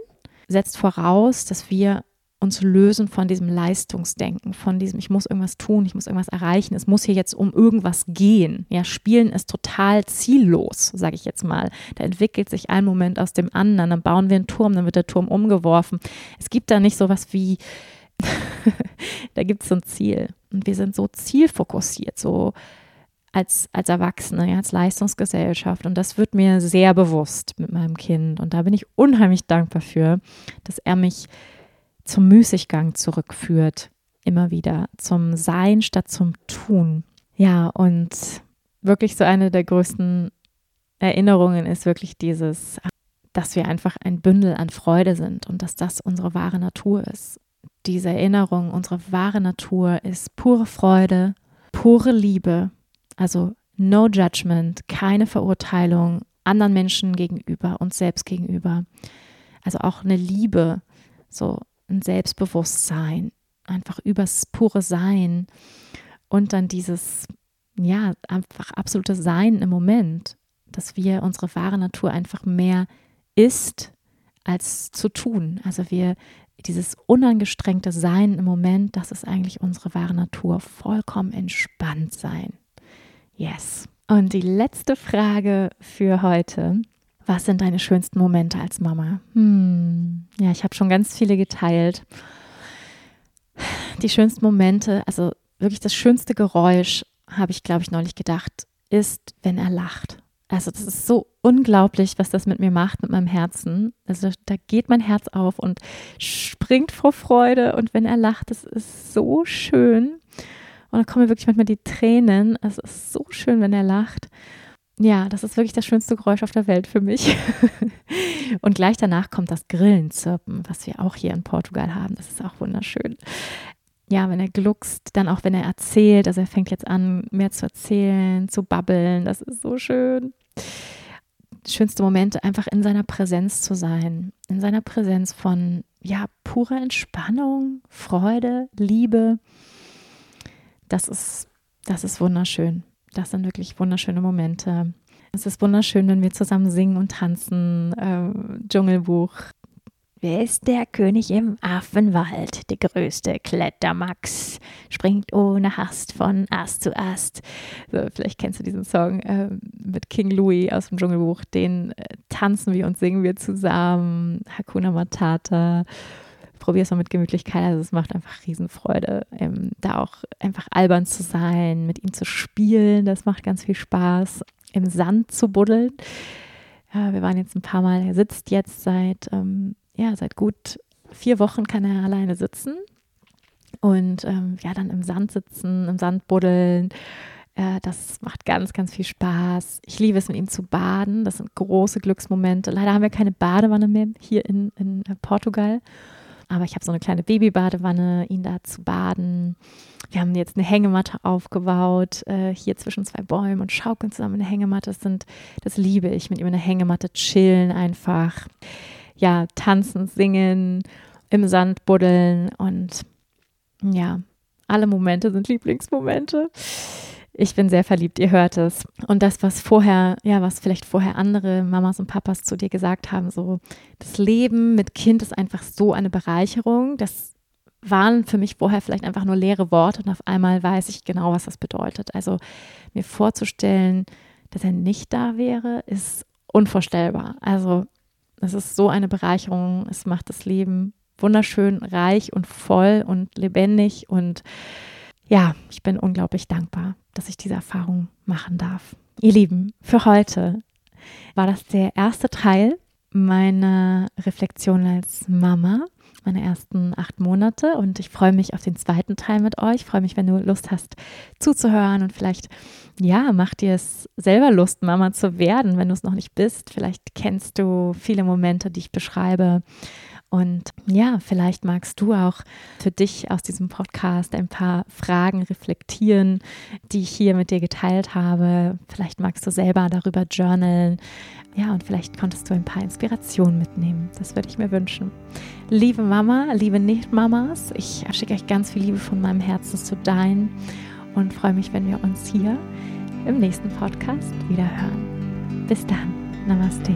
setzt voraus, dass wir uns lösen von diesem Leistungsdenken, von diesem, ich muss irgendwas tun, ich muss irgendwas erreichen, es muss hier jetzt um irgendwas gehen. Ja, Spielen ist total ziellos, sage ich jetzt mal. Da entwickelt sich ein Moment aus dem anderen, dann bauen wir einen Turm, dann wird der Turm umgeworfen. Es gibt da nicht so was wie, da gibt es so ein Ziel. Und wir sind so zielfokussiert, so als, als Erwachsene, ja, als Leistungsgesellschaft. Und das wird mir sehr bewusst mit meinem Kind. Und da bin ich unheimlich dankbar für, dass er mich zum Müßiggang zurückführt, immer wieder, zum Sein statt zum Tun. Ja, und wirklich so eine der größten Erinnerungen ist wirklich dieses, dass wir einfach ein Bündel an Freude sind und dass das unsere wahre Natur ist diese Erinnerung, unsere wahre Natur ist pure Freude, pure Liebe, also no judgment, keine Verurteilung anderen Menschen gegenüber, uns selbst gegenüber. Also auch eine Liebe, so ein Selbstbewusstsein, einfach übers pure Sein und dann dieses, ja, einfach absolute Sein im Moment, dass wir unsere wahre Natur einfach mehr ist als zu tun. Also wir dieses unangestrengte Sein im Moment, das ist eigentlich unsere wahre Natur. Vollkommen entspannt sein. Yes. Und die letzte Frage für heute. Was sind deine schönsten Momente als Mama? Hm, ja, ich habe schon ganz viele geteilt. Die schönsten Momente, also wirklich das schönste Geräusch, habe ich, glaube ich, neulich gedacht, ist, wenn er lacht. Also das ist so unglaublich, was das mit mir macht, mit meinem Herzen. Also da geht mein Herz auf und springt vor Freude. Und wenn er lacht, das ist so schön. Und dann kommen mir wirklich manchmal die Tränen. Es ist so schön, wenn er lacht. ja, das ist wirklich das schönste Geräusch auf der Welt für mich. und gleich danach kommt das Grillenzirpen, was wir auch hier in Portugal haben. Das ist auch wunderschön. Ja, wenn er gluckst, dann auch wenn er erzählt, also er fängt jetzt an, mehr zu erzählen, zu babbeln, das ist so schön. Schönste Momente, einfach in seiner Präsenz zu sein, in seiner Präsenz von, ja, purer Entspannung, Freude, Liebe. Das ist, das ist wunderschön. Das sind wirklich wunderschöne Momente. Es ist wunderschön, wenn wir zusammen singen und tanzen. Äh, Dschungelbuch. Wer ist der König im Affenwald? Der größte Klettermax springt ohne Hast von Ast zu Ast. So, vielleicht kennst du diesen Song äh, mit King Louis aus dem Dschungelbuch. Den äh, tanzen wir und singen wir zusammen. Hakuna Matata probiere es mal mit Gemütlichkeit. Also es macht einfach Riesenfreude, ähm, da auch einfach albern zu sein, mit ihm zu spielen. Das macht ganz viel Spaß. Im Sand zu buddeln. Ja, wir waren jetzt ein paar Mal, er sitzt jetzt seit, ähm, ja, seit gut vier Wochen kann er alleine sitzen. Und ähm, ja, dann im Sand sitzen, im Sand buddeln. Äh, das macht ganz, ganz viel Spaß. Ich liebe es, mit ihm zu baden. Das sind große Glücksmomente. Leider haben wir keine Badewanne mehr hier in, in äh, Portugal. Aber ich habe so eine kleine Babybadewanne, ihn da zu baden. Wir haben jetzt eine Hängematte aufgebaut, äh, hier zwischen zwei Bäumen und schaukeln zusammen eine Hängematte. Das, sind, das liebe ich, mit ihm eine Hängematte chillen einfach. Ja, tanzen, singen, im Sand buddeln und ja, alle Momente sind Lieblingsmomente. Ich bin sehr verliebt, ihr hört es. Und das, was vorher, ja, was vielleicht vorher andere Mamas und Papas zu dir gesagt haben, so, das Leben mit Kind ist einfach so eine Bereicherung. Das waren für mich vorher vielleicht einfach nur leere Worte und auf einmal weiß ich genau, was das bedeutet. Also mir vorzustellen, dass er nicht da wäre, ist unvorstellbar. Also es ist so eine Bereicherung. Es macht das Leben wunderschön, reich und voll und lebendig und ja, ich bin unglaublich dankbar, dass ich diese Erfahrung machen darf. Ihr Lieben, für heute war das der erste Teil meiner Reflexion als Mama, meine ersten acht Monate. Und ich freue mich auf den zweiten Teil mit euch. Ich freue mich, wenn du Lust hast zuzuhören und vielleicht, ja, macht dir es selber Lust, Mama zu werden, wenn du es noch nicht bist. Vielleicht kennst du viele Momente, die ich beschreibe und ja, vielleicht magst du auch für dich aus diesem Podcast ein paar Fragen reflektieren, die ich hier mit dir geteilt habe. Vielleicht magst du selber darüber journalen. Ja, und vielleicht konntest du ein paar Inspirationen mitnehmen. Das würde ich mir wünschen. Liebe Mama, liebe Nicht-Mamas, ich schicke euch ganz viel Liebe von meinem Herzen zu deinen und freue mich, wenn wir uns hier im nächsten Podcast wieder hören. Bis dann. Namaste.